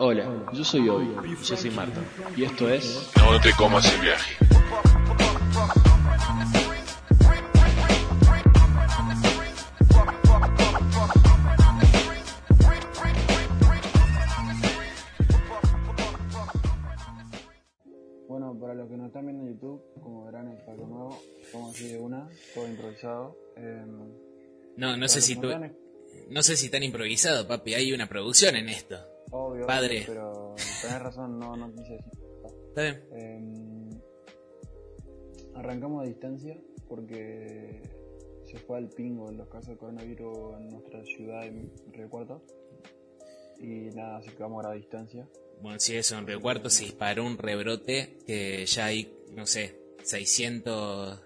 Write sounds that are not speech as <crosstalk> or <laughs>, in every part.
Hola, yo soy Obi, yo soy Marta, y esto es... No te comas el viaje. Bueno, para los que nos están viendo en YouTube, como verán, es algo nuevo. Como así de una, todo improvisado. Eh, No, no sé si tú, no sé si tan improvisado, papi. Hay una producción en esto. Obvio, Padre. obvio, pero tenés razón, no, no quise decir. ¿Está bien? Eh, arrancamos a distancia porque se fue al pingo en los casos de coronavirus en nuestra ciudad, en Río Cuarto. Y nada, así que vamos a distancia. Bueno, sí, eso, en Río Cuarto se disparó un rebrote que ya hay, no sé, 600,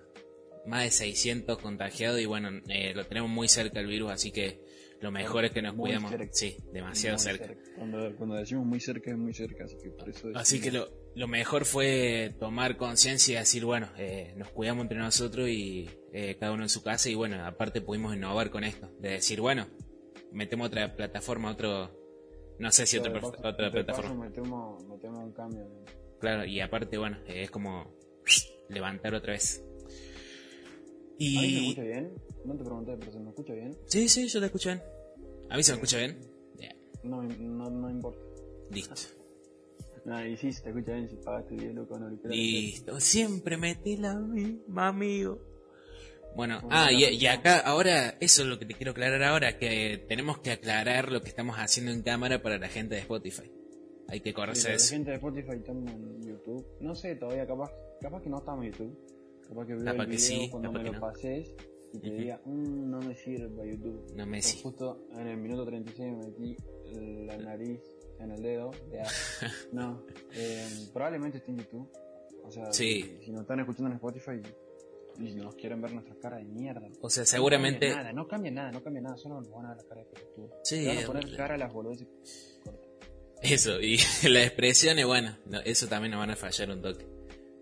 más de 600 contagiados y bueno, eh, lo tenemos muy cerca el virus, así que lo mejor es que nos Muy cuidamos. cerca. Sí, demasiado cerca. Cuando, cuando decimos muy cerca es muy cerca, así que por eso Así que decimos- lo, lo mejor fue tomar conciencia y decir, bueno, eh, nos cuidamos entre nosotros y eh, cada uno en su casa y bueno, aparte pudimos innovar con esto, de decir, bueno, metemos otra plataforma, otro, no sé si otra, paso- otra plataforma. metemos, metemos un cambio. ¿no? Claro, y aparte, bueno, eh, es como levantar otra vez. ¿A mí se me Y... escucha bien? No te pregunté, pero ¿se me escucha bien? Sí, sí, yo te escucho bien. ¿A mí se me escucha bien? No, no, no importa. listo. No, y sí, se te escucha bien si pagaste 10 lucas con auriculares. Listo, siempre metí la misma, amigo. Bueno, Bueno, ah, y, acá, ahora, eso es lo que te quiero aclarar ahora, que tenemos que aclarar lo que estamos haciendo en cámara para la gente de Spotify. Hay que Sí, correrse pero la eso. gente de Spotify estamos en YouTube. No sé, todavía capaz, capaz que no estamos en YouTube. Capaz que veo Capaz el que video sí, cuando me que lo no. pases y te Ujú. diga, "Mm, no me sirve para YouTube. No me Pero sí. justo en el minuto 36 me metí la nariz en el dedo. ya. <laughs> no, eh, probablemente esté en YouTube. O sea, Sí. si, si nos están escuchando en Spotify y nos quieren ver nuestras caras de mierda. O sea, No seguramente... cambia nada, no cambia nada, no cambia nada, solo nos van a ver la cara de pelotudo. Sí, van a poner verdad. cara a las boludeces. Eso, y <laughs> las expresiones, bueno, no, eso también nos van a fallar un toque.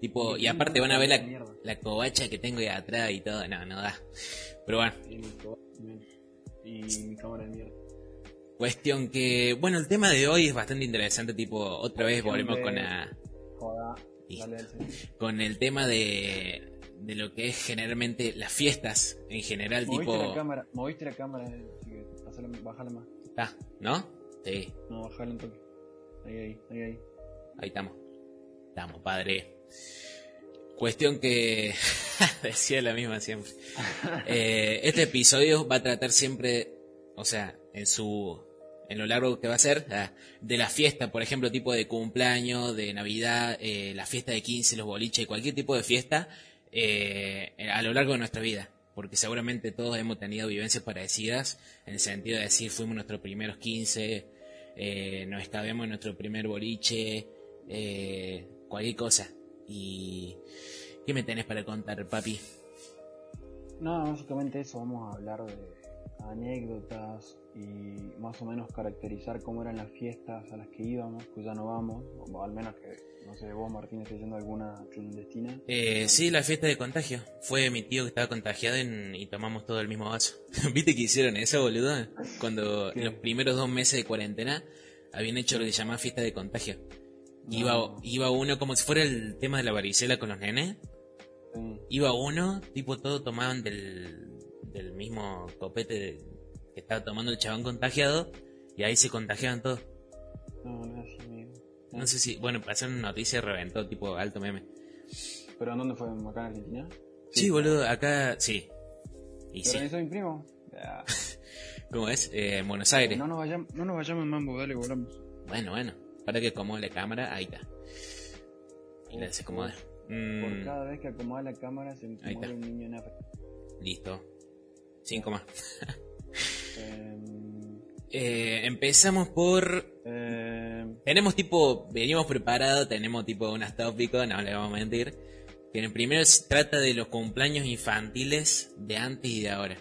Tipo, y aparte van a ver la, la covacha que tengo ahí atrás y todo, no, no da. Pero bueno, Y mi, y mi cámara de mierda. cuestión que, bueno, el tema de hoy es bastante interesante, tipo, otra vez volvemos con la, Joda, dale al con el tema de, de lo que es generalmente las fiestas en general, Moviste tipo, la cámara, moviste la cámara, eh, así que bájale más. ah, ¿no? Sí, No, bájale un toque. Ahí, ahí, ahí, ahí. ahí estamos. Estamos, padre. Cuestión que <laughs> decía la misma siempre. Eh, este episodio va a tratar siempre, o sea, en su en lo largo que va a ser, ah, de la fiesta, por ejemplo, tipo de cumpleaños, de Navidad, eh, la fiesta de 15, los boliches, cualquier tipo de fiesta, eh, a lo largo de nuestra vida. Porque seguramente todos hemos tenido vivencias parecidas, en el sentido de decir, fuimos nuestros primeros 15, eh, nos escabemos en nuestro primer boliche, cualquier cosa. Y... ¿Qué me tenés para contar, papi? No, básicamente eso, vamos a hablar de anécdotas y más o menos caracterizar cómo eran las fiestas a las que íbamos, pues ya no vamos, o al menos que, no sé, vos Martín estés yendo a alguna clandestina. Eh, sí, la fiesta de contagio. Fue mi tío que estaba contagiado en- y tomamos todo el mismo vaso. <laughs> ¿Viste que hicieron eso, boludo? Cuando ¿Qué? en los primeros dos meses de cuarentena habían hecho lo que se llama fiesta de contagio. Iba, iba uno como si fuera el tema de la varicela con los nenes. Sí. Iba uno, tipo todo tomaban del, del mismo copete de- que estaba tomando el chabón contagiado y ahí se contagiaban todos. No, no es así, amigo. No sé si, bueno, pasaron una noticia y reventó, tipo alto meme. ¿Pero en dónde fue? ¿Acá en Argentina? Sí, boludo, acá sí. Y ¿Pero sí, eso mi primo? <laughs> ¿cómo es? Eh, en Buenos Aires. No nos vayamos, no nos vayamos en mambo, dale, volamos. Bueno, bueno, para que acomode la cámara, ahí está. Y la desacomoda. Por Mm, cada vez que acomoda la cámara se muere un niño en África. listo. Cinco más. Em, <laughs> Eh, empezamos por... em, Tenemos tipo, venimos preparados, tenemos tipo unos tópicos, no le vamos a mentir. Que en el primero se trata de los cumpleaños infantiles de antes y de ahora.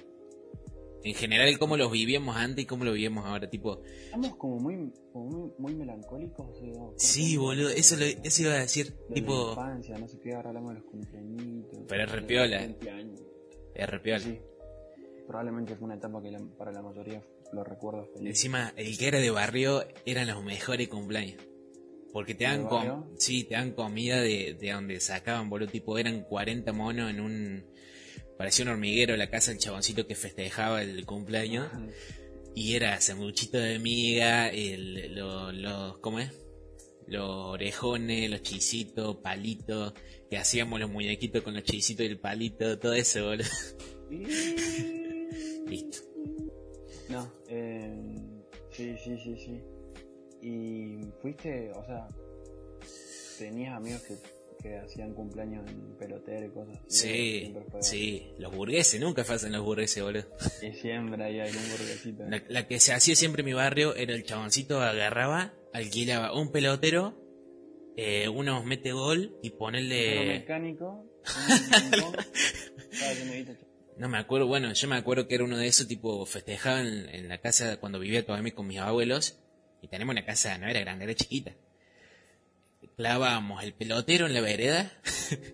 En general, cómo los vivíamos antes y cómo los vivimos ahora, tipo... Estamos como muy, como muy, muy melancólicos. o sea, Sí, boludo, eso, lo, eso iba a decir, de la tipo... infancia, no sé qué, ahora hablamos de los cumpleañitos. Pero es repiola. Es re piola. Sí. Probablemente fue una etapa que la- para la mayoría lo recuerdo feliz. Encima, el que era de barrio eran los mejores cumpleaños. Porque te dan, ¿De com sí, te dan comida de, de donde sacaban, boludo. Tipo, eran 40 monos en un. Parecía un hormiguero la casa del chaboncito que festejaba el cumpleaños. Ajá. Y era sanguchito de miga, el, lo- los, ¿cómo es? Los orejones, los chisitos, palitos, que hacíamos los muñequitos con los chisitos y el palito, todo eso, boludo. <laughs> Listo. No, eh, sí, sí, sí, sí. Y fuiste, o sea, tenías amigos que, que hacían cumpleaños en pelotero y cosas así. Sí, sí, los burgueses, nunca faltan los burgueses, boludo. Y siempre hay algún burguesito. La, la que se hacía siempre en mi barrio era el chaboncito agarraba, alquilaba un pelotero, eh, unos mete gol y ponerle... mecánico, un <laughs> viste, No me acuerdo, bueno, yo me acuerdo que era uno de esos, tipo, festejaban en, en la casa cuando vivía todavía con mis abuelos, y tenemos una casa, no era grande, era chiquita. Clavábamos el pelotero en la vereda,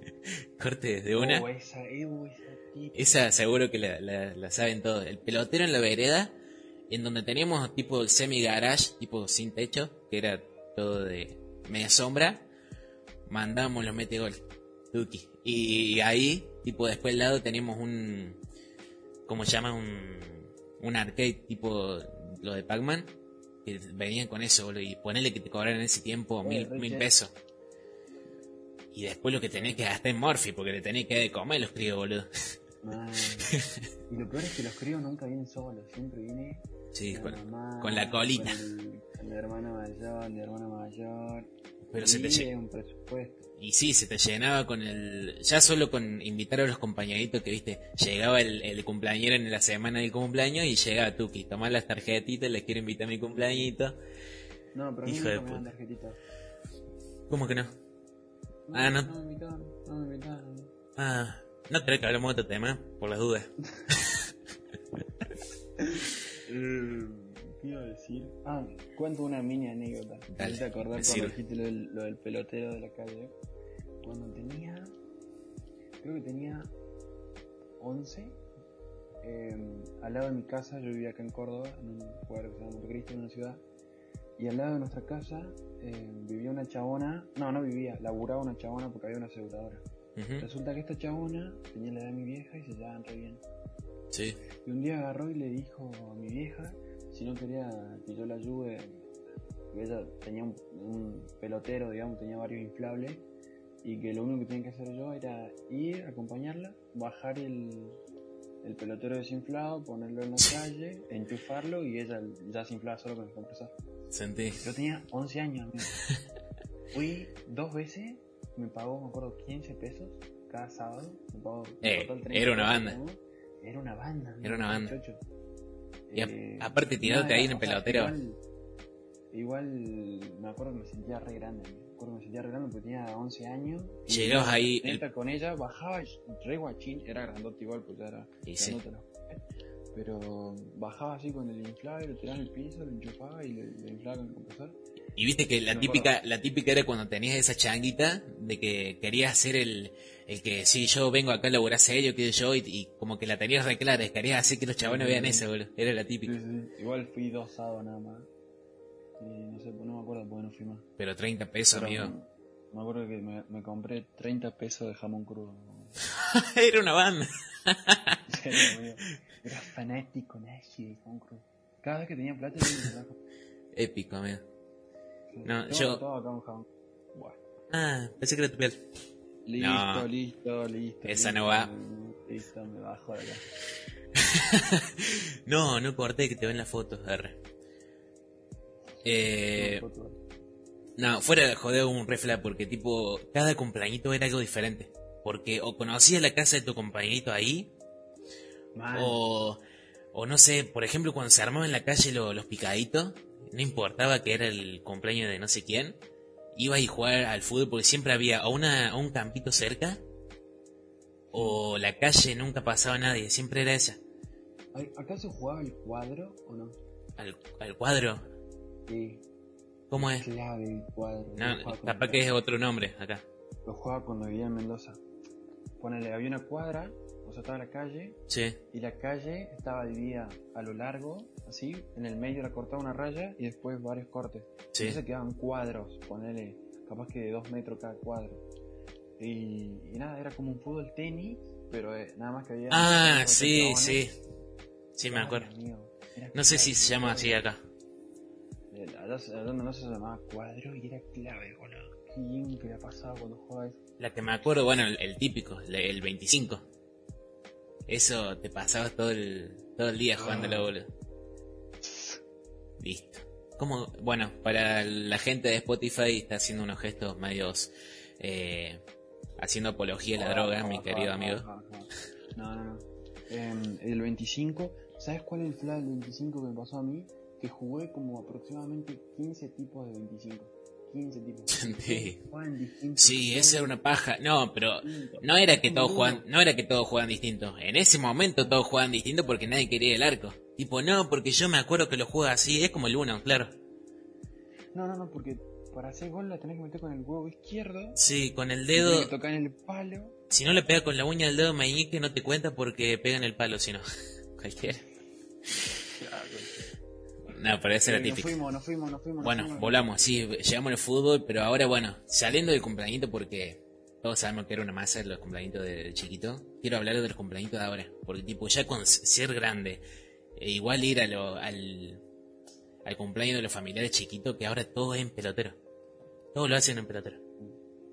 <laughs> corte de una. Oh, esa, eh, oh, esa seguro que la, la- la saben todos. El pelotero en la vereda, en donde teníamos tipo el semi-garage, tipo sin techo, que era todo de media sombra, mandamos los metegol. Tuki. Y ahí, tipo después al lado teníamos un, ¿cómo se llama? Un, un arcade tipo lo de Pac-Man, que venían con eso, boludo, y ponerle que te cobraran en ese tiempo Eh, mil, mil pesos. Y después lo que tenés que gastar en Morphy, porque le tenés que comer los críos, boludo. Man. Y lo peor es que los críos nunca vienen solos, siempre viene Sí, la con, mamá, con la colita. Con el, con el hermano mayor, el hermano mayor. Pero y se te lle- es un presupuesto. Y sí, se te llenaba con el... Ya solo con invitar a los compañeritos que, viste, llegaba el, el cumpleañero en la semana del cumpleaños y llegaba Tuki, tomar las tarjetitas, les quiero invitar a mi cumpleañito. No, pero Hijo de nunca me dan tarjetitas. ¿Cómo que no? Ah, no. No me invitaron, no me invitaron. Ah, no creo que hablemos de otro tema, por las dudas. <laughs> <laughs> ¿Qué iba a decir? Ah, cuento una mini anécdota. Dale, te acordar cuando dijiste lo del, lo del pelotero de la calle. Cuando tenía. Creo que tenía 11. eh, al lado de mi casa, yo vivía acá en Córdoba, en un lugar que se llama Montecristo, en una ciudad. Y al lado de nuestra casa eh, vivía una chabona. No, no vivía, laburaba una chabona porque había una aseguradora. Ujú, Resulta que esta chabona tenía la edad de mi vieja y se llevaban re bien. Sí. Y un día agarró y le dijo a mi vieja si no quería que yo la ayude, ella tenía un, un pelotero, digamos, tenía varios inflables, y que lo único que tenía que hacer yo era ir, acompañarla, bajar el, el pelotero desinflado, ponerlo en la calle, enchufarlo y ella ya se inflaba solo con el compresor. Sentí. Yo tenía 11 años, amigo. <laughs> Fui dos veces, me pagó, me acuerdo, 15 pesos cada sábado. Me pagó en Eh, total 30 era una pesos, banda. ¿no? Era una banda. Era una banda. Y a- Eh, aparte tirándote ahí en el sea, pelotero. Igual, igual me acuerdo que me sentía re grande. Me acuerdo que me sentía re grande porque tenía 11 años. Llegabas ahí, neta con ella, bajaba re guachín. Era grandote igual, pues ya era Y sí. Pero bajaba así con el inflable, lo tiraba en el piso, lo enchufaba y lo, lo inflaba con el compresor. Y viste que la típica, la típica era cuando tenías esa changuita de que querías ser el, el que, sí, yo vengo acá a laburar serio, que yo, y, y como que la tenías re clara, querías hacer que los chabones vean eso, boludo. Era la Sí, típica. sí. Igual fui dos sábados nada más. Y no sé, no me acuerdo porque no fui más. Pero 30 pesos, Pero amigo. Me acuerdo que me, me compré 30 pesos de jamón crudo. <laughs> Era una banda. <laughs> Serio. Era fanático nazi de jamón crudo. Cada vez que tenía plata, yo me. Épico, amigo. No, yo- todo. Bueno. Ah, pensé que era tu piel. Listo, No. listo, listo. Esa listo. no va. Listo, me bajo de acá. <laughs> no, no corté que te ven las fotos, R. Eh, no, fuera de joder un refla porque tipo, cada compañito era algo diferente. Porque o conocías la casa de tu compañerito ahí, Man, o, o no sé, por ejemplo, cuando se armaban en la calle lo- los picaditos, no importaba que era el cumpleaños de no sé quién, iba a jugar al fútbol porque siempre había o, una, o un campito cerca, o la calle nunca pasaba nadie, siempre era esa. ¿Ay, ¿Acaso jugaba el cuadro o no? Al, al cuadro, Sí, ¿cómo es? clave el cuadro. No, con- capaz que es otro nombre acá. Lo jugaba cuando vivía en Mendoza. Ponele, había una cuadra sea, estaba la calle Sí. y la calle estaba dividida a lo largo, así, en el medio la cortaba una raya y después varios cortes. Sí. Entonces quedaban cuadros, ponele, capaz que de dos metros cada cuadro. Y, y nada, era como un fútbol tenis, pero eh, nada más que había... Ah, sí, sí. Sí, me acuerdo. Mío, era No sé si se llama así acá. Allá donde no se llamaba cuadro y era clave, boludo. Qué bien que la pasaba cuando jugaba eso. La que me acuerdo, bueno, el, el típico, el, el 25. Eso te pasabas todo el, todo el día jugándolo, Ah. boludo. Listo. Como, bueno, para la gente de Spotify está haciendo unos gestos medios eh, haciendo apología a la droga, mi querido amigo. No, no, no. Em, el 25, ¿sabes cuál es el flash del 25 que me pasó a mí? Que jugué como aproximadamente 15 tipos de 25. 15 tipos. <laughs> Sí. Esa era una paja. No, pero no era que todos jugaban, no era que todos jugaban distinto. En ese momento todos jugaban distinto porque nadie quería el arco. Tipo, no, porque yo me acuerdo que lo juega así, es como el uno, claro. No, no, no, porque para hacer gol la tenés que meter con el huevo izquierdo. Sí, con el dedo, tocar en el palo. si no le pega con la uña del dedo meñique no te cuenta porque pega en el palo, si no. <laughs> Cualquiera. No, pero esa era nos típica. fuimos, nos fuimos, nos fuimos. nos Bueno, fuimos. volamos, sí, llegamos al fútbol, pero ahora bueno, saliendo del cumpleañito porque todos sabemos que era una masa los cumpleañitos de, chiquito, quiero hablar de los cumpleañitos de ahora, porque tipo ya con ser grande, e igual ir a lo, al, al cumpleaños de los familiares chiquitos, que ahora todo es en pelotero. Todo lo hacen en pelotero.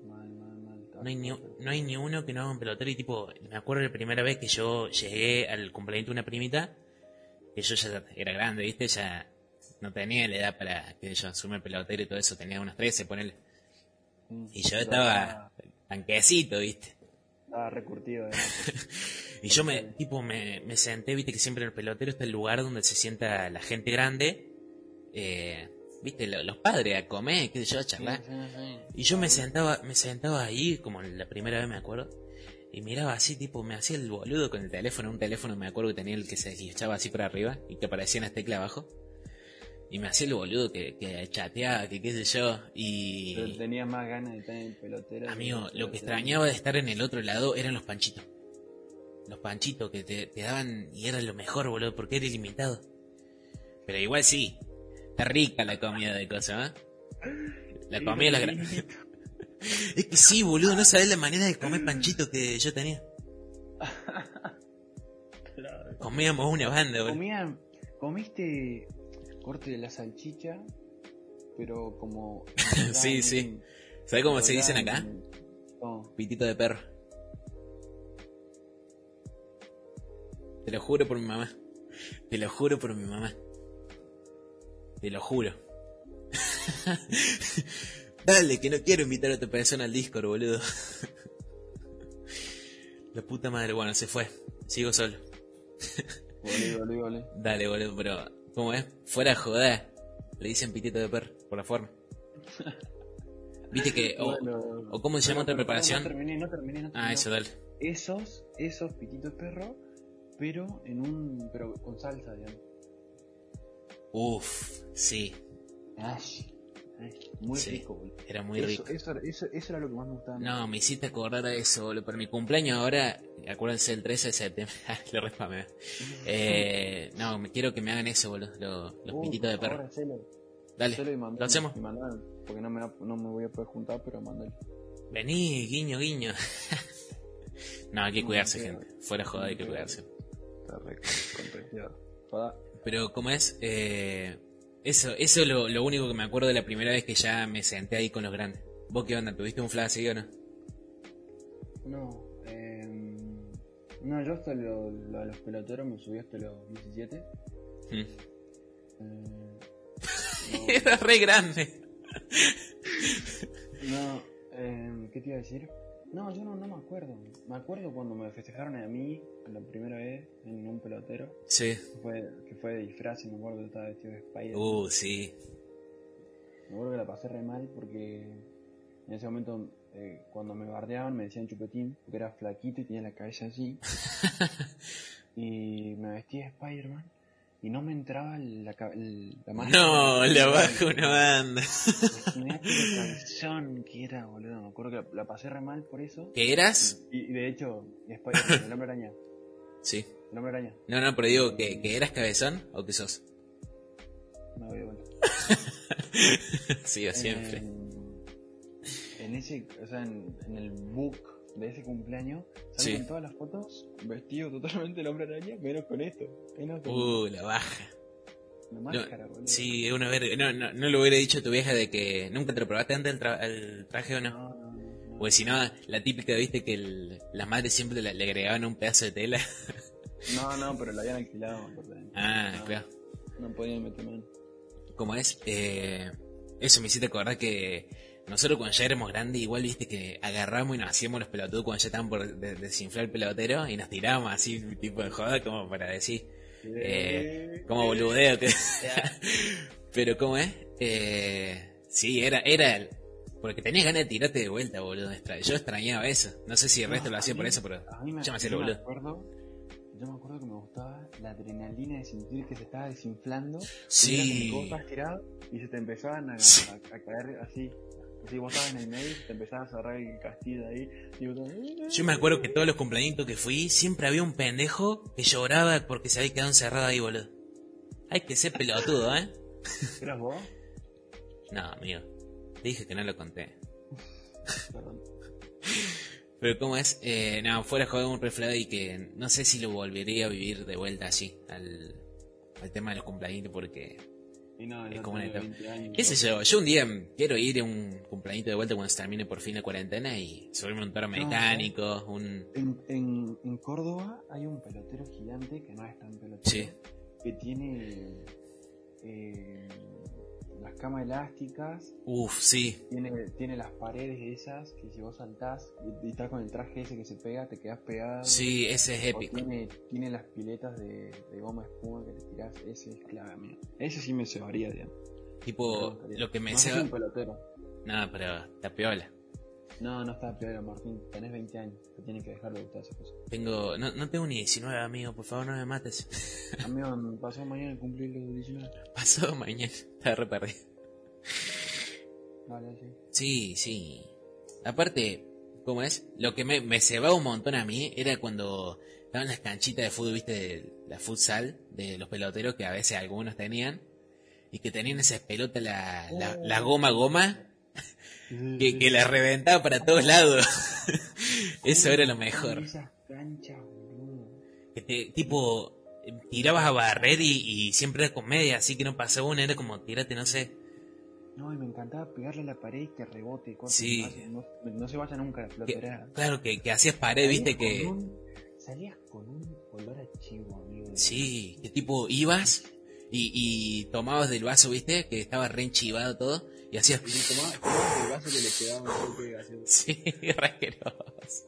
Mal, mal, mal. No hay, ni, no hay ni uno que no haga en pelotero y tipo, me acuerdo la primera vez que yo llegué al cumpleaños de una primita, que yo ya era grande, viste, ya no tenía la edad para que yo asume pelotero y todo eso, tenía unos 13, ponele. Mm. Y yo estaba tanquecito, viste. Estaba recurtido. eh. <laughs> Y yo me, tipo, me, me senté, viste que siempre en el pelotero está el lugar donde se sienta la gente grande, eh, viste, lo- los padres a comer, qué sé yo, a charlar. Sí, sí, sí. Y yo me sentaba, me sentaba ahí, como la primera vez me acuerdo, y miraba así, tipo, me hacía el boludo con el teléfono, un teléfono me acuerdo que tenía el que se deslizaba así para arriba y que aparecían las teclas abajo. Y me hacía el boludo que, que chateaba, que qué sé yo, y... Pero tenía más ganas de estar en el pelotero. Amigo, el lo que extrañaba de estar en el otro lado eran los panchitos. Los panchitos que te, te daban y era lo mejor, boludo, porque era ilimitado. Pero igual sí, está rica la comida de cosas, ¿eh? La comida la gran... <laughs> Es que sí, boludo, no sabés la manera de comer panchitos que yo tenía. <laughs> Comíamos una banda, boludo. Comían, comiste corte de la salchicha, pero como... <laughs> Sí, sí. ¿Sabés cómo se dicen acá? No, Pitito de perro. Te lo juro por mi mamá. Te lo juro por mi mamá. Te lo juro. <laughs> Dale, que no quiero invitar a otra persona al Discord, boludo. La puta madre, bueno, se fue. Sigo solo. volé, volé, volé. Dale, boludo, pero... ¿Cómo es? Fuera joder. Le dicen pitito de perro, por la forma. Viste que... O, Bueno, o cómo se llama otra preparación. No terminé, no terminé, no Ah, terminé. eso, dale. Esos, esos pititos de perro, pero en un... pero con salsa, digamos. Uf, sí. Ay, muy Sí, rico, boludo. Era muy eso, rico. Eso, era- eso, eso era lo que más me gustaba. No, me hiciste acordar a eso, boludo. Para mi cumpleaños ahora, acuérdense el 13 de septiembre. <laughs> Lo respamé. Eh, no, me quiero que me hagan eso, boludo. Los, los Uh, de perro. hacelo. Dale, Hacelo mandalo, lo hacemos. mandalo, porque no me, va- no me voy a poder juntar, pero mandalo. Vení, guiño, guiño. <laughs> no, hay que cuidarse, no, gente. Fuera joda, hay que cuidarse. Está re. Pero, ¿cómo es? Eh, eso, eso es lo, lo único que me acuerdo de la primera vez que ya me senté ahí con los grandes. ¿Vos qué onda? ¿Tuviste un flash así o no? No, eh, no, yo hasta lo, lo los peloteros me subí hasta los 17. Mm. Eh, <laughs> Era re grande. no, eh, ¿qué te iba a decir? No, yo no, no me acuerdo. Me acuerdo cuando me festejaron a mí la primera vez en un pelotero. Sí. Que fue, que fue de disfraz y me acuerdo que estaba vestido de Spider. Uh, sí. Me acuerdo que la pasé re mal porque en ese momento eh, cuando me bardeaban me decían chupetín porque era flaquito y tenía la cabeza así. <laughs> y me vestí de Spider-Man y no me entraba la, la mano. No, la baja una banda. Mirá qué cabezón que era, boludo. Me acuerdo que la, la pasé re mal por eso. ¿Qué eras? Y, y de hecho, Spider-Man, el hombre araña. Sí. El hombre araña. No, no, pero digo, ¿que, que eras cabezón o que sos? Me doy de vuelta. <laughs> sí, siempre. En, en ese, o sea, en, en el book de ese cumpleaños, Sí. salen todas las fotos vestido totalmente el hombre araña, menos con esto. Menos con Uh, la baja. la máscara, boludo. Sí, es una verga. No, no, no lo hubiera dicho a tu vieja de que nunca te lo probaste antes el, tra- el traje o no. No, no, no, no. Pues si no, la típica, viste, que el- las madres siempre le, le agregaban un pedazo de tela. No, no, pero lo habían alquilado. Ah, no, claro. No podían meter mano. Como es, eh, eso me hiciste acordar que nosotros cuando ya éramos grandes, igual viste que agarramos y nos hacíamos los pelotudos cuando ya estaban por de- desinflar el pelotero y nos tirábamos así, tipo de joda, como para decir, eh, como boludeo. Que... <laughs> Pero ¿cómo es? Eh, sí, era, era el- porque tenías ganas de tirarte de vuelta, boludo. Yo extrañaba eso. No sé si el resto No, lo hacía por mí- eso, pero A mí me, yo me hacía yo lo me acuerdo, yo me acuerdo que me gustaba la adrenalina de sentir que se estaba desinflando. Sí. Y estabas tirado y se te empezaban a, Sí. a- a caer así. Así vos estabas en el medio te empezabas a cerrar el castillo ahí. Y vos estabas- Yo me acuerdo que todos los cumpleaños que fui, siempre había un pendejo que lloraba porque se había quedado encerrado ahí, boludo. Hay que ser pelotudo, ¿eh? ¿Eras vos? No, amigo. Te dije que no lo conté. Perdón. Pero ¿cómo es? Eh, no, fuera de joder un reflado y que no sé si lo volvería a vivir de vuelta así, al, al tema de los cumpleaños, porque... Y no, Es como una etapa. 20 años. ¿Qué sé yo? Yo un día quiero ir a un cumpleaños de vuelta cuando se termine por fin la cuarentena y subirme un toro mecánico, un... En, en, en Córdoba hay un pelotero gigante que no es tan pelotero. Sí. Que tiene eh, las camas elásticas, Uf, sí. tiene, tiene las paredes esas que si vos saltás y, y estás con el traje ese que se pega, te quedas pegado. Sí, ese es épico. tiene, tiene las piletas de, de goma espuma que te tirás, ese es clave, amigo. Ese sí me cebaría, digamos. Tipo, lo que me un pelotero. No, pero está piola. No, no está peor, Martín. Tenés 20 años. Te tienen que dejar de gustar esas cosas. Tengo... No, no tengo ni 19, amigo. Por favor, no me mates. <laughs> Amigo, pasó mañana cumplir los 19. Pasó mañana. <laughs> Está re perdido. Vale, sí. Sí, sí. Aparte, ¿cómo es? Lo que me, me cebaba un montón a mí era cuando estaban las canchitas de fútbol, viste, de la futsal, de los peloteros que a veces algunos tenían, y que tenían esas pelotas, la, la, la goma goma, que, que la reventaba para todos lados. <laughs> Eso era lo mejor. Esas canchas, boludo. Que te, tipo, tirabas a barrer y, y siempre era comedia, así que no pasaba una, era como tirate, no sé. No, y me encantaba pegarle a la pared y que rebote. corte, Sí. No, no se vaya nunca la Que- claro, que, que hacías pared, viste, que... un- salías con un olor a chivo, amigo. Sí, que tipo ibas y, y tomabas del vaso, viste, que estaba re enchivado todo, y hacías... Y tomabas el vaso que le quedaba un. Sí, <laughs> re asqueroso.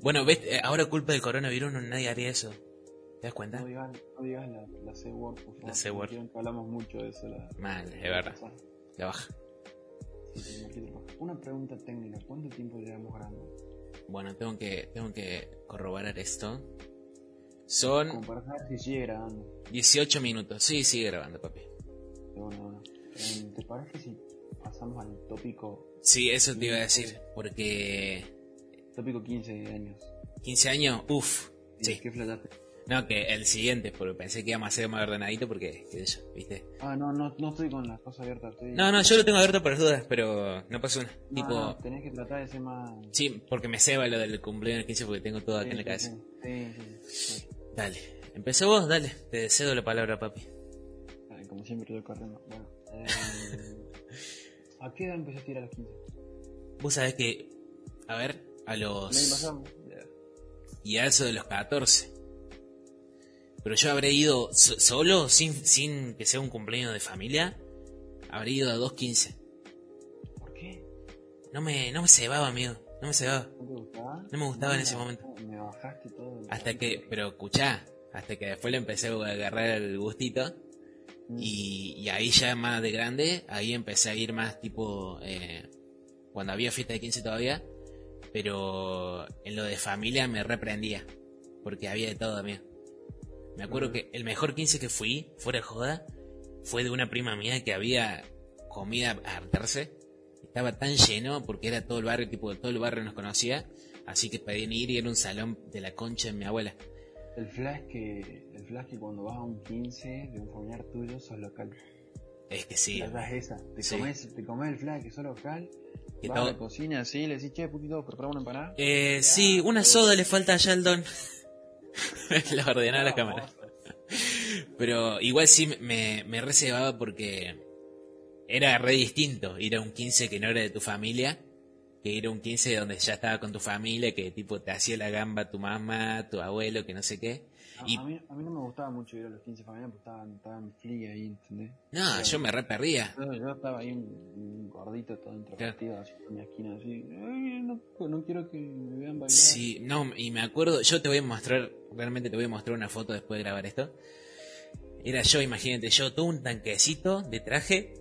Bueno, ves, Eh, ahora culpa del coronavirus no nadie haría eso. ¿Te das cuenta? No digas, no digas la, la C-word, por favor. La C-word. Que hablamos mucho de eso. La, Mal, es verdad. La baja. Sí, sí. Una pregunta técnica. ¿Cuánto tiempo llevamos grabando? Bueno, tengo que, tengo que corroborar esto. Son Como para saber si sigue grabando. 18 minutos. Sí, sigue grabando, papi. Bueno, bueno. Eh, ¿Te parece si pasamos al tópico Sí, eso te iba a decir. Porque tópico 15 años? 15 años, uff. Sí. ¿Qué flashaste? No, que el siguiente, porque pensé que íbamos a hacer más ordenadito porque, qué sé yo, ¿viste? Ah, no, no, no estoy con las cosas abiertas. Estoy... No, no, yo lo tengo abierto por las dudas, pero no pasó una. No, tipo, no, tenés que tratar de ser más... sí, porque me ceba lo del cumpleaños del 15 porque tengo todo acá en la Sí, cabeza. Sí, sí, sí, sí. Dale, empezó vos, dale, te cedo la palabra, papi. Dale, como siempre estoy corriendo. Bueno, eh, ¿a qué edad empezaste a ir a los 15? Vos sabés que, a ver, a ¿El año los... Y a eso de los 14. Pero yo habré ido so- solo, sin, sin que sea un cumpleaños de familia, habré ido a 2.15. ¿Por qué? No me, no me cebaba, amigo, no me cebaba. ¿No te gustaba? No me gustaba en ese me momento. Me bajaste todo. el- Hasta que, pero escuchá, hasta que después le empecé a agarrar el gustito. Mm. Y, y ahí ya más de grande, ahí empecé a ir más tipo, eh, cuando había fiesta de 15 todavía, pero en lo de familia me reprendía, porque había de todo, amigo. Me acuerdo que el mejor 15 que fui, fuera de joda, fue de una prima mía que había comida a hartarse. Estaba tan lleno porque era todo el barrio, tipo, todo el barrio nos conocía. Así que pedían ir y era un salón de la concha de mi abuela. El flash que, el flash que cuando vas a un 15 de un familiar tuyo sos local. Es que sí. La verdad es esa. Te, Sí. comes, te comes el flash que sos local. Que vas a la cocina así, le decís, che, putito, prepara una empanada. Eh, sí, una soda le falta a Sheldon. <laughs> la ordenó a la cámara. Pero igual sí me, me reservaba porque era re distinto ir a un 15 que no era de tu familia que ir a un 15 donde ya estaba con tu familia, que tipo te hacía la gamba tu mamá, tu abuelo, que no sé qué. A, Y- a mí, a mí no me gustaba mucho ir a los 15 familiares porque estaban, estaban free ahí, ¿entendés? No, yo me re perdía. Yo, yo estaba ahí un, un gordito todo introvertido, así en mi esquina, así. "Ay, no, no quiero que me vean bailar. Sí, no, y me acuerdo, yo te voy a mostrar, realmente te voy a mostrar una foto después de grabar esto. Era yo, imagínate, yo todo un tanquecito de traje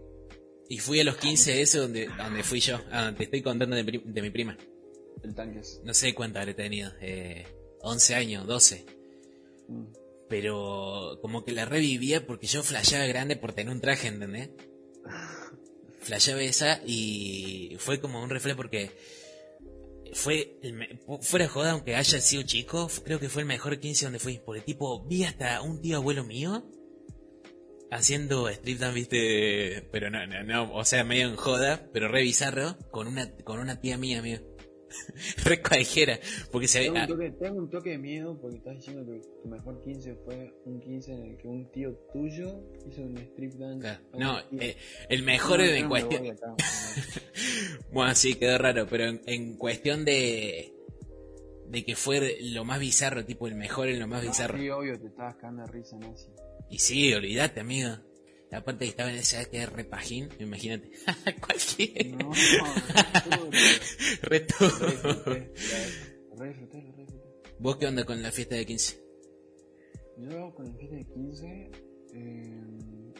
y fui a los 15 ese donde, donde fui yo, a donde te estoy contando de, mi prima. El tanque es. No sé cuánto habré tenido, eh, 11 años, 12. mm, Pero como que la revivía porque yo flasheaba grande por tener un traje, ¿entendés? <laughs> Flasheaba esa y fue como un reflejo porque fue, fuera joda, aunque haya sido chico, creo que fue el mejor 15 donde fui. Porque tipo, vi hasta un tío abuelo mío haciendo strip dance, viste, pero no, no, no, o sea, medio en joda, pero re bizarro, con una, con una tía mía, amigo. <laughs> re cualquiera, porque se Tengo un, había... toque, tengo un toque de miedo porque estás diciendo que tu mejor 15 fue un 15 en el que un tío tuyo hizo un strip dance. Claro. No, eh, el mejor No, en me cuestión... acá, <laughs> Bueno, sí, quedó raro, pero en, en cuestión de de que fue lo más bizarro, tipo el mejor en lo más ¿no? bizarro. Sí, obvio, te estabas cagando de risa, Nancy. Y sí, olvídate, amigo. Aparte que estaba en edad que era repajín, imagínate. <laughs> Cualquiera. No, no, Re Re todo. disfruté, re disfruté, re disfruté. ¿Vos qué onda con la fiesta de 15? Yo con el fiesta de 15, eh,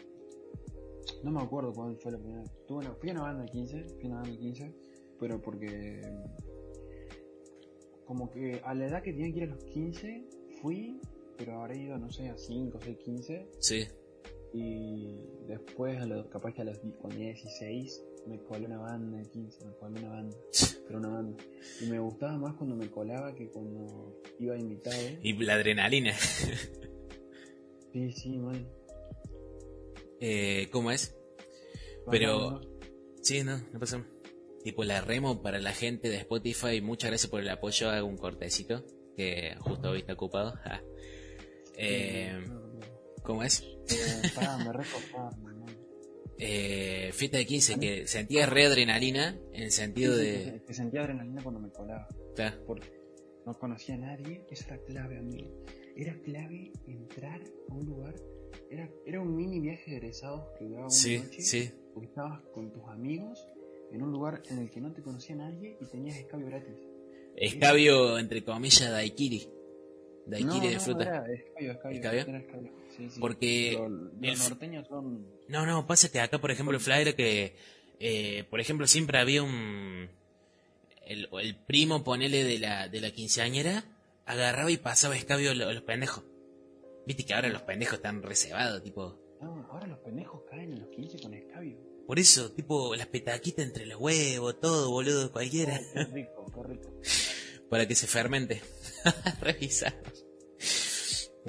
no me acuerdo cuál fue la primera. Tuve una, fui a una banda de 15, fui a una banda de 15, pero porque como que a la edad que tenía que ir a los 15, fui, pero habré ido, no sé, a 5, 6, 15, Sí. y después, a lo, capaz que a los di- cuando tenía 16, me colé una banda de 15, me colé una banda, <laughs> pero una banda. Y me gustaba más cuando me colaba que cuando iba invitado. Y la adrenalina. <laughs> Sí, sí, man. Eh, ¿Cómo es? Pero- ¿no? Sí, no, no pasa nada. Tipo la remo para la gente de Spotify. Muchas gracias por el apoyo. Hago un cortecito. Que justo hoy está ocupado. Ja. Eh, ¿Cómo es? Eh, pará, me. <laughs> Eh, fiesta de 15, que sentía re adrenalina en el sentido Sí, de... que- que sentía adrenalina cuando me colaba. Claro, Porque no conocía a nadie. Eso era clave, amigo. Era clave entrar a un lugar. Era, era un mini viaje de egresados que duraba una sí, noche. sí. Porque estabas con tus amigos en un lugar en el que no te conocía nadie y tenías escabio gratis. Escabio, entre comillas, daiquiri. Daiquiri no, de no, fruta. Era escabio, escabio. ¿Escabio? Era escabio. Sí, sí. Porque los f- norteños son. No, no, pasa que acá, por ejemplo, el flyer que... eh, por ejemplo, siempre había un... El, el primo, ponele, de la, de la quinceañera, agarraba y pasaba escabio a lo- a los pendejos. Viste que ahora los pendejos están reservados, tipo... No, ahora los pendejos caen en los 15 con escabio. Por eso, tipo, las petaquitas entre los huevos, todo, boludo, cualquiera. Oh, qué rico, qué rico. <laughs> para que se fermente. <laughs> Revisar.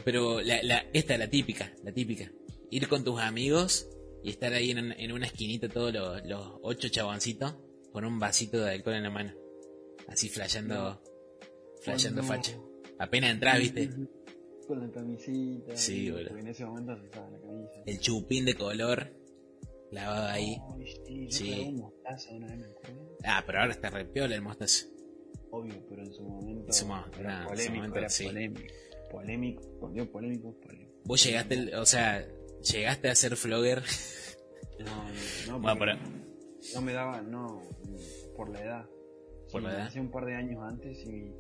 Pero la, la, esta es la típica, la típica. Ir con tus amigos y estar ahí en, en una esquinita todos los, los ocho chaboncitos con un vasito de alcohol en la mano. Así flasheando, flasheando Oh, no. facha. Apenas entras, viste, Con la camisita. Sí, boludo. En ese momento se usaba la camisa. el chupín de color lavado ahí. Ay, sí, Sí. me. Ah, pero ahora está re piola el mostazo. Obvio, pero en su momento. En su mo- era su polémico, momento, era sí. polémico. Polémico, cuando digo polémico, polémico. Vos llegaste, o sea, llegaste a ser flogger. No, no, no. <laughs> Pero- No me daba, no, por la edad. ¿Por Sí, la edad? Hace un par de años antes, y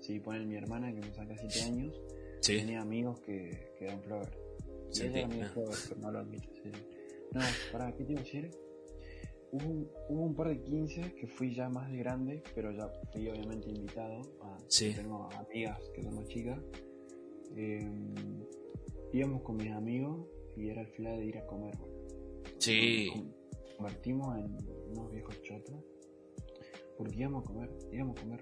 si ponen mi hermana que me saca 7 años, Sí. tenía amigos que, que eran flogger. Y Sí, ella era medio ah. pero no lo admite. sí. No, pará, ¿qué te iba a decir? Hubo, un- hubo un par de 15 que fui ya más de grande, pero ya fui obviamente invitado. A, Sí. Tengo amigas que son más chicas. Eh, íbamos con mis amigos y era el fla de ir a comer. Sí. Nos Convertimos en unos viejos chotos. Porque íbamos a comer, íbamos a comer.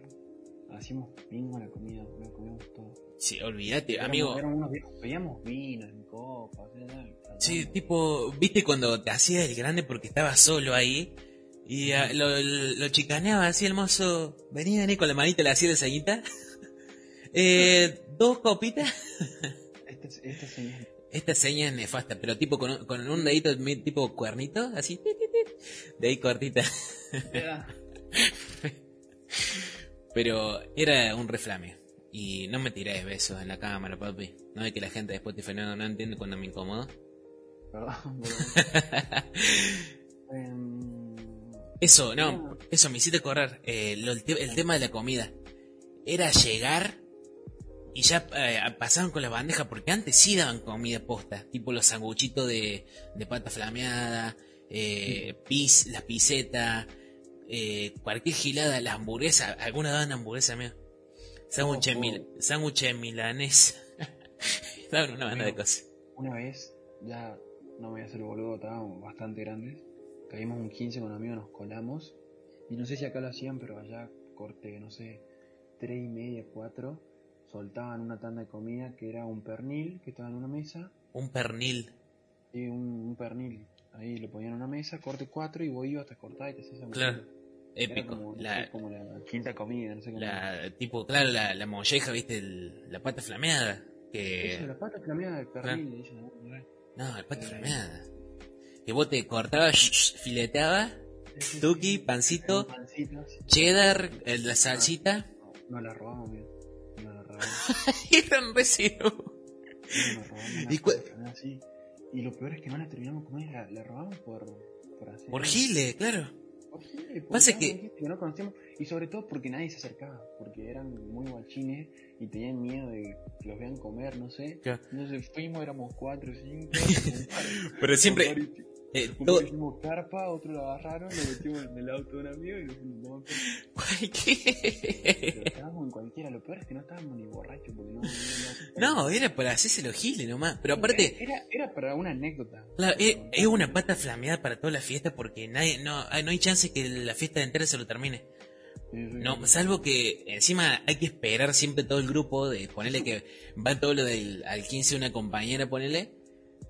Hacíamos bingo la comida, boludo, comíamos todo. Sí, olvídate, Éramos- amigo. Éramos unos viejos, pedíamos vino en copas. Sí, tipo, viste cuando te hacías el grande porque estabas solo ahí y lo, lo, lo chicaneaba así el mozo. Venía, vení con la manita, le hacía de ceñita. <laughs> eh, dos copitas. Este, este señor Esta seña es nefasta, pero tipo con, un- con un dedito tipo cuernito, así, de ahí cortita. Pero era un reflame. Y no me tiré besos en la cámara, papi. No es que la gente de Spotify no, no entiende cuando me incomodo. Perdón, <laughs> perdón. Em, Eso, no, eso me hiciste correr. Eh, lo- el, te- el tema de la comida. Era llegar y ya eh, pasaban con la bandeja, porque antes sí daban comida posta, tipo los sanguchitos de, de pata flameada, eh, pis, la piseta, eh, cualquier gilada, las hamburguesas, algunas daban hamburguesa, amigo. Sándwiches Ojo. mil, sándwiches milanés. <laughs> daban una banda de cosas. Una vez, ya no me voy a hacer boludo, estábamos bastante grandes. Caímos un 15 con amigos, nos colamos. Y no sé si acá lo hacían, pero allá corte, no sé, 3 y media, 4. Soltaban una tanda de comida que era un pernil que estaba en una mesa. Un pernil. Y un, un pernil. Ahí lo ponían en una mesa, corte 4 y vos ibas hasta cortar y te hacías Claro. Épico. como, La, como la quinta comida, no sé cómo. La, tipo, claro, la, la molleja, viste, el- la pata flameada. Que... Eso, la pata flameada del pernil, dicen, ¿no? No, la pata flameada. Que vos te cortabas, fileteabas, tuki, pancito, cheddar, el- la salsita. No la robamos, amigo. No la robamos. <laughs> eran residuos. No la robamos. ¿Y ¿Y, cu- así. y lo peor es que no la terminamos comer, la, la robamos por, por hacer. Por gile, claro. Pasa que- que no conocíamos. Y sobre todo porque nadie se acercaba. Porque eran muy guachines y tenían miedo de que los vean comer, no sé. Claro. Entonces fuimos, éramos cuatro o cinco. <laughs> Pero siempre, eh, todo, hicimos carpa, otro lo agarraron, lo metimos en el auto de un amigo y nos fuimos. <laughs> cualquier... Estábamos en cualquiera, lo peor es que no estábamos ni borrachos porque no. No, No, era para hacerse los giles nomás. Pero aparte, Era, era para una anécdota. Claro, es, es una pata flameada para toda la fiesta porque nadie, no, hay- no hay chance que la fiesta entera se lo termine. No, salvo que encima hay que esperar siempre todo el grupo de ponerle que va todo lo del al 15 una compañera, ponele,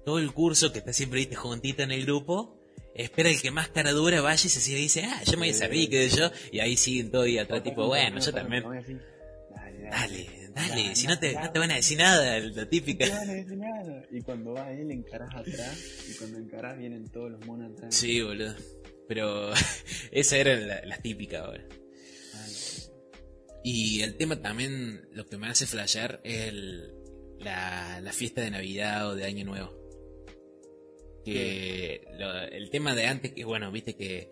todo el curso que está siempre viste juntita en el grupo, espera el que más cara dura vaya y se sigue y dice, ah, yo me voy a servir, qué sé yo, y ahí siguen todo y atrás tipo, bueno, yo también. Dale, Dale, dale, si no te, no te van a decir nada, la No típica. te van a decir nada. Y cuando va él, encarás atrás. Y cuando encarás, vienen todos los monos atrás. Sí, boludo. Pero <laughs> esa era la, la típica ahora. Y el tema también, lo que me hace flashear es el- la, la fiesta de Navidad o de Año Nuevo. Que lo- el tema de antes, que bueno, viste que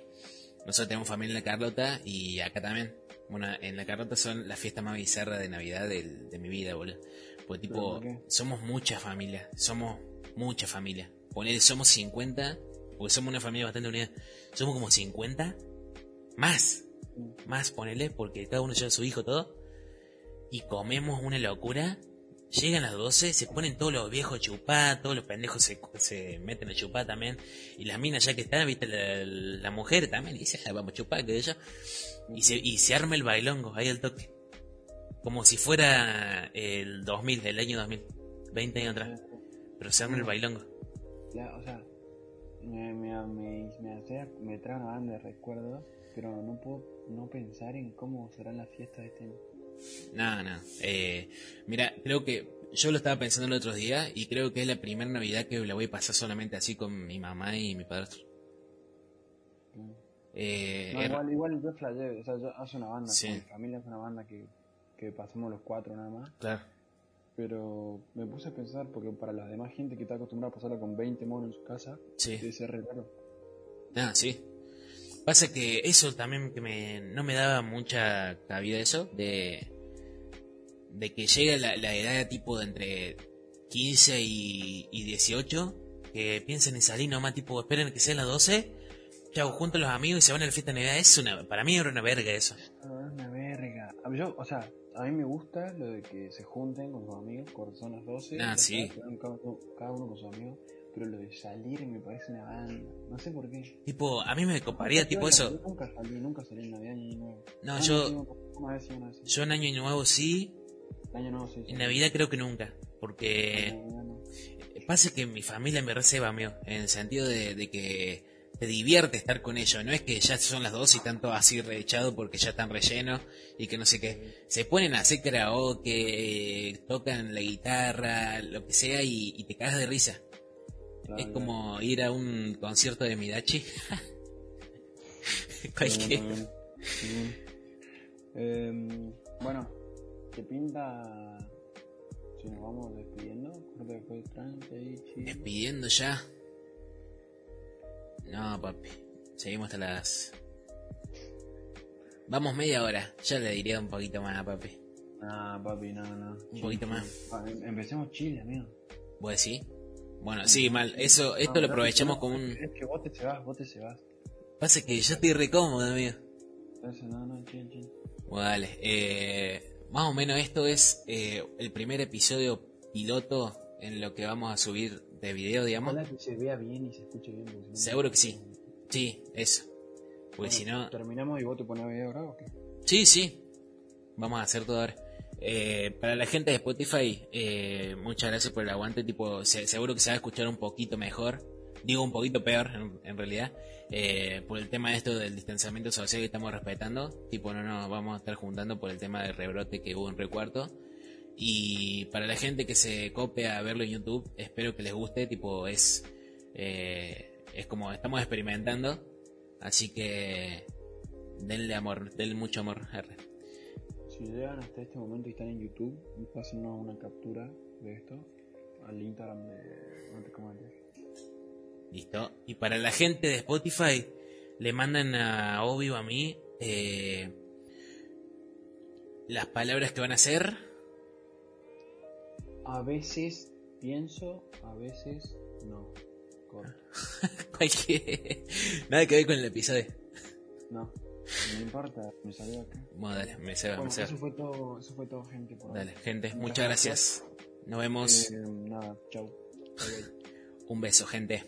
nosotros tenemos familia en la Carlota y acá también. Bueno, en la Carlota son la fiesta más bizarra de Navidad del- de mi vida, boludo. Pues tipo, somos mucha familia, somos mucha familia. Ponele, somos 50, porque somos una familia bastante unida. Somos como 50, más, más ponele, porque cada uno lleva a su hijo todo. Y comemos una locura. Llegan las 12, se ponen todos los viejos a chupar, todos los pendejos se, se meten a chupar también. Y las minas ya que están, viste, la, mujer también, y dice, "Ah, vamos a chupar, que yo. Y se, y se arma el bailongo, ahí al toque. Como si fuera el 2000, el año 2000, 20 años atrás. Pero se arma el bailongo. La- o sea, me, me, me, me, hace- me trae una banda de recuerdos, pero no puedo no pensar en cómo serán las fiestas de este año. No, no. Eh, mira, creo que yo lo estaba pensando el otro día y creo que es la primera Navidad que la voy a pasar solamente así con mi mamá y mi padrastro. Eh, No, igual, igual yo flayé, o sea, yo hace una banda, Sí. con mi familia hace una banda que, que pasamos los cuatro nada más, Claro. pero me puse a pensar, porque para la demás gente que está acostumbrada a pasarla con 20 monos en su casa, Sí. debe ser re raro. Ah, sí. Pasa que eso también que me, no me daba mucha cabida eso, de, de que llega la, la edad tipo de entre 15 y, y 18, que piensen en salir nomás, tipo, esperen que sean las 12, chao, juntos los amigos y se van a la fiesta de Navidad. Es una, para mí era una verga eso. Ah, es una verga. A mí yo, o sea, a mí me gusta lo de que se junten con sus amigos, cuando son las 12. Ah, sí. Cada, uno- cada uno con sus amigos. Pero lo de salir me parece una banda. No sé por qué. Tipo, a mí me coparía, tipo Yo eso. nunca salí, nunca salí en Navidad ni Año Nuevo. No, Ah, yo- sí, Una vez sí, una vez sí. Yo en Año Nuevo sí, Año Nuevo sí. sí. en Navidad creo que nunca. Porque no. pasa que mi familia me receba, mío, en el sentido de, de que te divierte estar con ellos. No es que ya son las dos y están todos así reechados porque ya están rellenos y que no sé qué. Se ponen a hacer karaoke, eh, tocan la guitarra, lo que sea y, y te cagas de risa. Claro, es claro. como ir a un concierto de Midachi. <laughs> Cualquiera. Bien, bien. Em, bueno, ¿qué pinta si nos vamos despidiendo? Despidiendo ya. No, papi. Seguimos hasta las. Vamos media hora. Ya le diría un poquito más, papi. Ah, papi, no, no. Un poquito más. Ah, em- empecemos chile, amigo. ¿Vos decís? Bueno, sí, mal. Eso, esto No, lo aprovechamos no, como un. Es que vos te se vas, vos te se vas. Pasa que yo estoy re cómodo, amigo. No, no. Bueno, dale. Eh, más o menos esto es eh, el primer episodio piloto en lo que vamos a subir de video, digamos. Ojalá que se vea bien y se escuche bien. porque Seguro que sí. Sí, eso. Porque Bueno, si no. ¿Terminamos y vos te pones video ahora o qué? Sí, sí. Vamos a hacer todo ahora. Eh, para la gente de Spotify, eh, muchas gracias por el aguante. Tipo, se- seguro que se va a escuchar un poquito mejor. Digo un poquito peor, en, realidad. eh, por el tema de esto del distanciamiento social que estamos respetando. Tipo, no nos vamos a estar juntando por el tema del rebrote que hubo en Recuarto. Y para la gente que se cope a verlo en YouTube, espero que les guste. Tipo, es, es como estamos experimentando. Así que denle amor, denle mucho amor. Si llegan hasta este momento y están en YouTube, pásennos una captura de esto al Instagram de No te comentes. Listo. Y para la gente de Spotify, le mandan a Obi o a mí eh, las palabras que van a hacer. A veces pienso, a veces no. Corto. <laughs> Cualquier. Nada que ver con el episodio. No, no importa, me salió acá. Bueno, dale, me ceba, Bueno, me ceba. eso fue todo, eso fue todo, gente. Por. Dale, gente, Muchas muchas gracias. Nos vemos. Eh, nada, chau. <laughs> Un beso, gente.